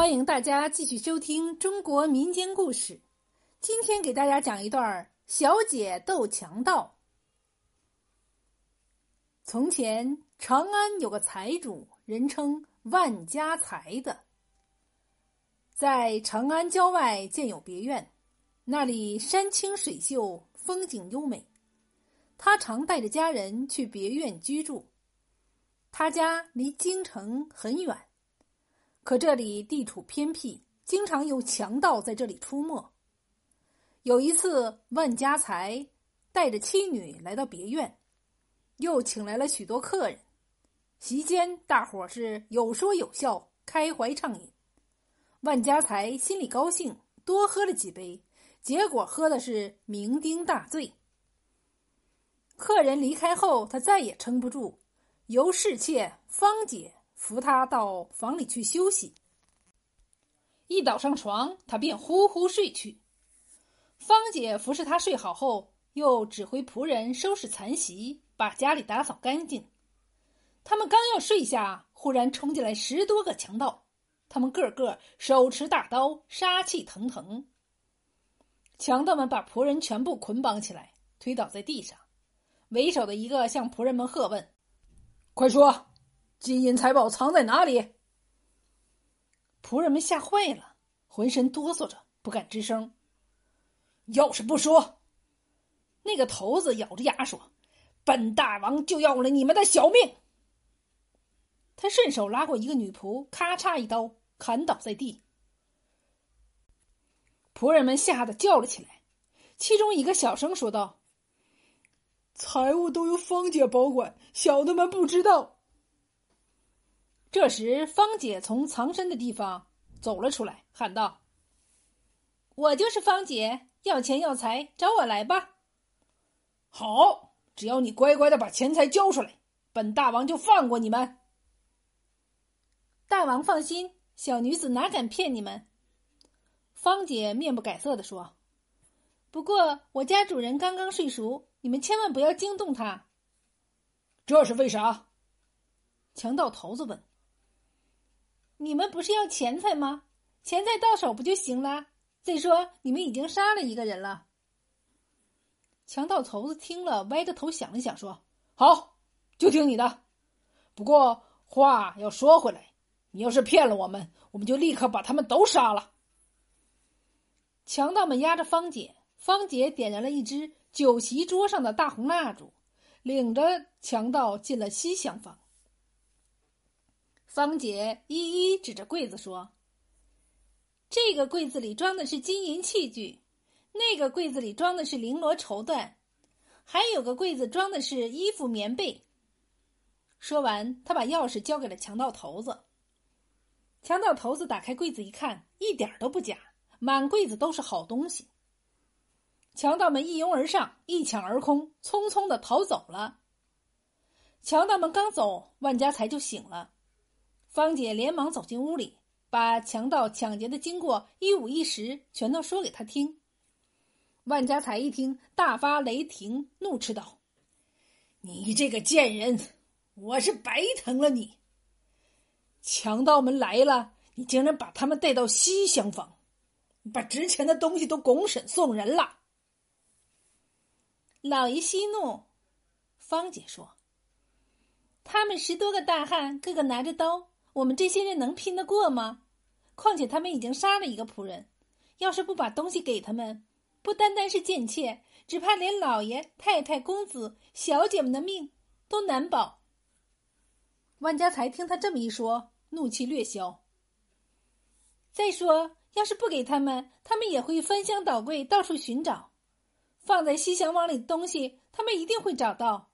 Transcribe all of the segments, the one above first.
欢迎大家继续收听中国民间故事。今天给大家讲一段小姐斗强盗。从前，长安有个财主，人称万家财的，在长安郊外建有别院，那里山清水秀，风景优美。他常带着家人去别院居住。他家离京城很远。可这里地处偏僻，经常有强盗在这里出没。有一次，万家财带着妻女来到别院，又请来了许多客人。席间，大伙是有说有笑，开怀畅饮。万家财心里高兴，多喝了几杯，结果喝的是酩酊大醉。客人离开后，他再也撑不住，由侍妾芳姐。扶他到房里去休息。一倒上床，他便呼呼睡去。芳姐服侍他睡好后，又指挥仆人收拾残席，把家里打扫干净。他们刚要睡下，忽然冲进来十多个强盗，他们个个手持大刀，杀气腾腾。强盗们把仆人全部捆绑起来，推倒在地上。为首的一个向仆人们喝问：“快说！”金银财宝藏在哪里？仆人们吓坏了，浑身哆嗦着，不敢吱声。要是不说，那个头子咬着牙说：“本大王就要了你们的小命。”他顺手拉过一个女仆，咔嚓一刀砍倒在地。仆人们吓得叫了起来，其中一个小声说道：“财物都由芳姐保管，小的们不知道。”这时，芳姐从藏身的地方走了出来，喊道：“我就是芳姐，要钱要财，找我来吧。”“好，只要你乖乖的把钱财交出来，本大王就放过你们。”“大王放心，小女子哪敢骗你们？”芳姐面不改色的说：“不过我家主人刚刚睡熟，你们千万不要惊动他。”“这是为啥？”强盗头子问。你们不是要钱财吗？钱财到手不就行了？再说你们已经杀了一个人了。强盗头子听了，歪着头想了想，说：“好，就听你的。不过话要说回来，你要是骗了我们，我们就立刻把他们都杀了。”强盗们押着芳姐，芳姐点燃了一支酒席桌上的大红蜡烛，领着强盗进了西厢房。方姐一一指着柜子说：“这个柜子里装的是金银器具，那个柜子里装的是绫罗绸缎，还有个柜子装的是衣服棉被。”说完，他把钥匙交给了强盗头子。强盗头子打开柜子一看，一点都不假，满柜子都是好东西。强盗们一拥而上，一抢而空，匆匆的逃走了。强盗们刚走，万家财就醒了。芳姐连忙走进屋里，把强盗抢劫的经过一五一十全都说给他听。万家财一听，大发雷霆，怒斥道：“你这个贱人，我是白疼了你！强盗们来了，你竟然把他们带到西厢房，把值钱的东西都拱手送人了。”老爷息怒，芳姐说：“他们十多个大汉，个个拿着刀。”我们这些人能拼得过吗？况且他们已经杀了一个仆人，要是不把东西给他们，不单单是贱妾，只怕连老爷、太太、公子、小姐们的命都难保。万家财听他这么一说，怒气略消。再说，要是不给他们，他们也会翻箱倒柜，到处寻找，放在西厢房里的东西，他们一定会找到。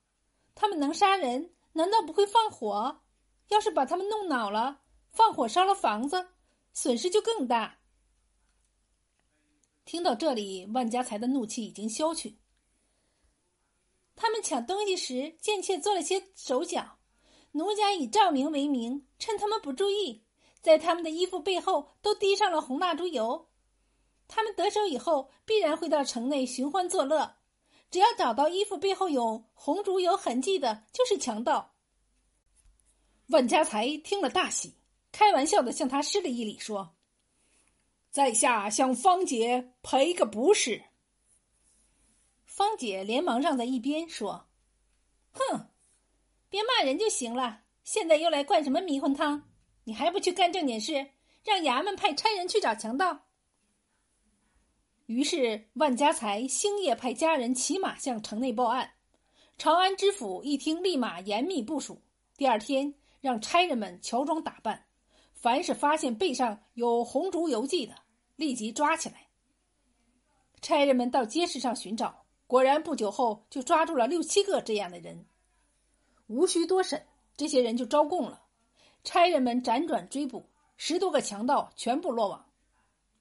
他们能杀人，难道不会放火？要是把他们弄恼了，放火烧了房子，损失就更大。听到这里，万家财的怒气已经消去。他们抢东西时，贱妾做了些手脚，奴家以照明为名，趁他们不注意，在他们的衣服背后都滴上了红蜡烛油。他们得手以后，必然会到城内寻欢作乐。只要找到衣服背后有红烛油痕迹的，就是强盗。万家财听了大喜，开玩笑的向他施了一礼，说：“在下向芳姐赔个不是。芳姐连忙让在一边说：“哼，别骂人就行了。现在又来灌什么迷魂汤？你还不去干正经事，让衙门派差人去找强盗。”于是万家财星夜派家人骑马向城内报案，长安知府一听，立马严密部署。第二天，让差人们乔装打扮，凡是发现背上有红烛油迹的，立即抓起来。差人们到街市上寻找，果然不久后就抓住了六七个这样的人。无需多审，这些人就招供了。差人们辗转追捕，十多个强盗全部落网。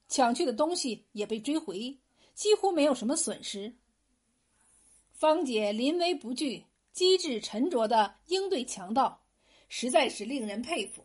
抢去的东西也被追回，几乎没有什么损失。芳姐临危不惧、机智沉着的应对强盗，实在是令人佩服。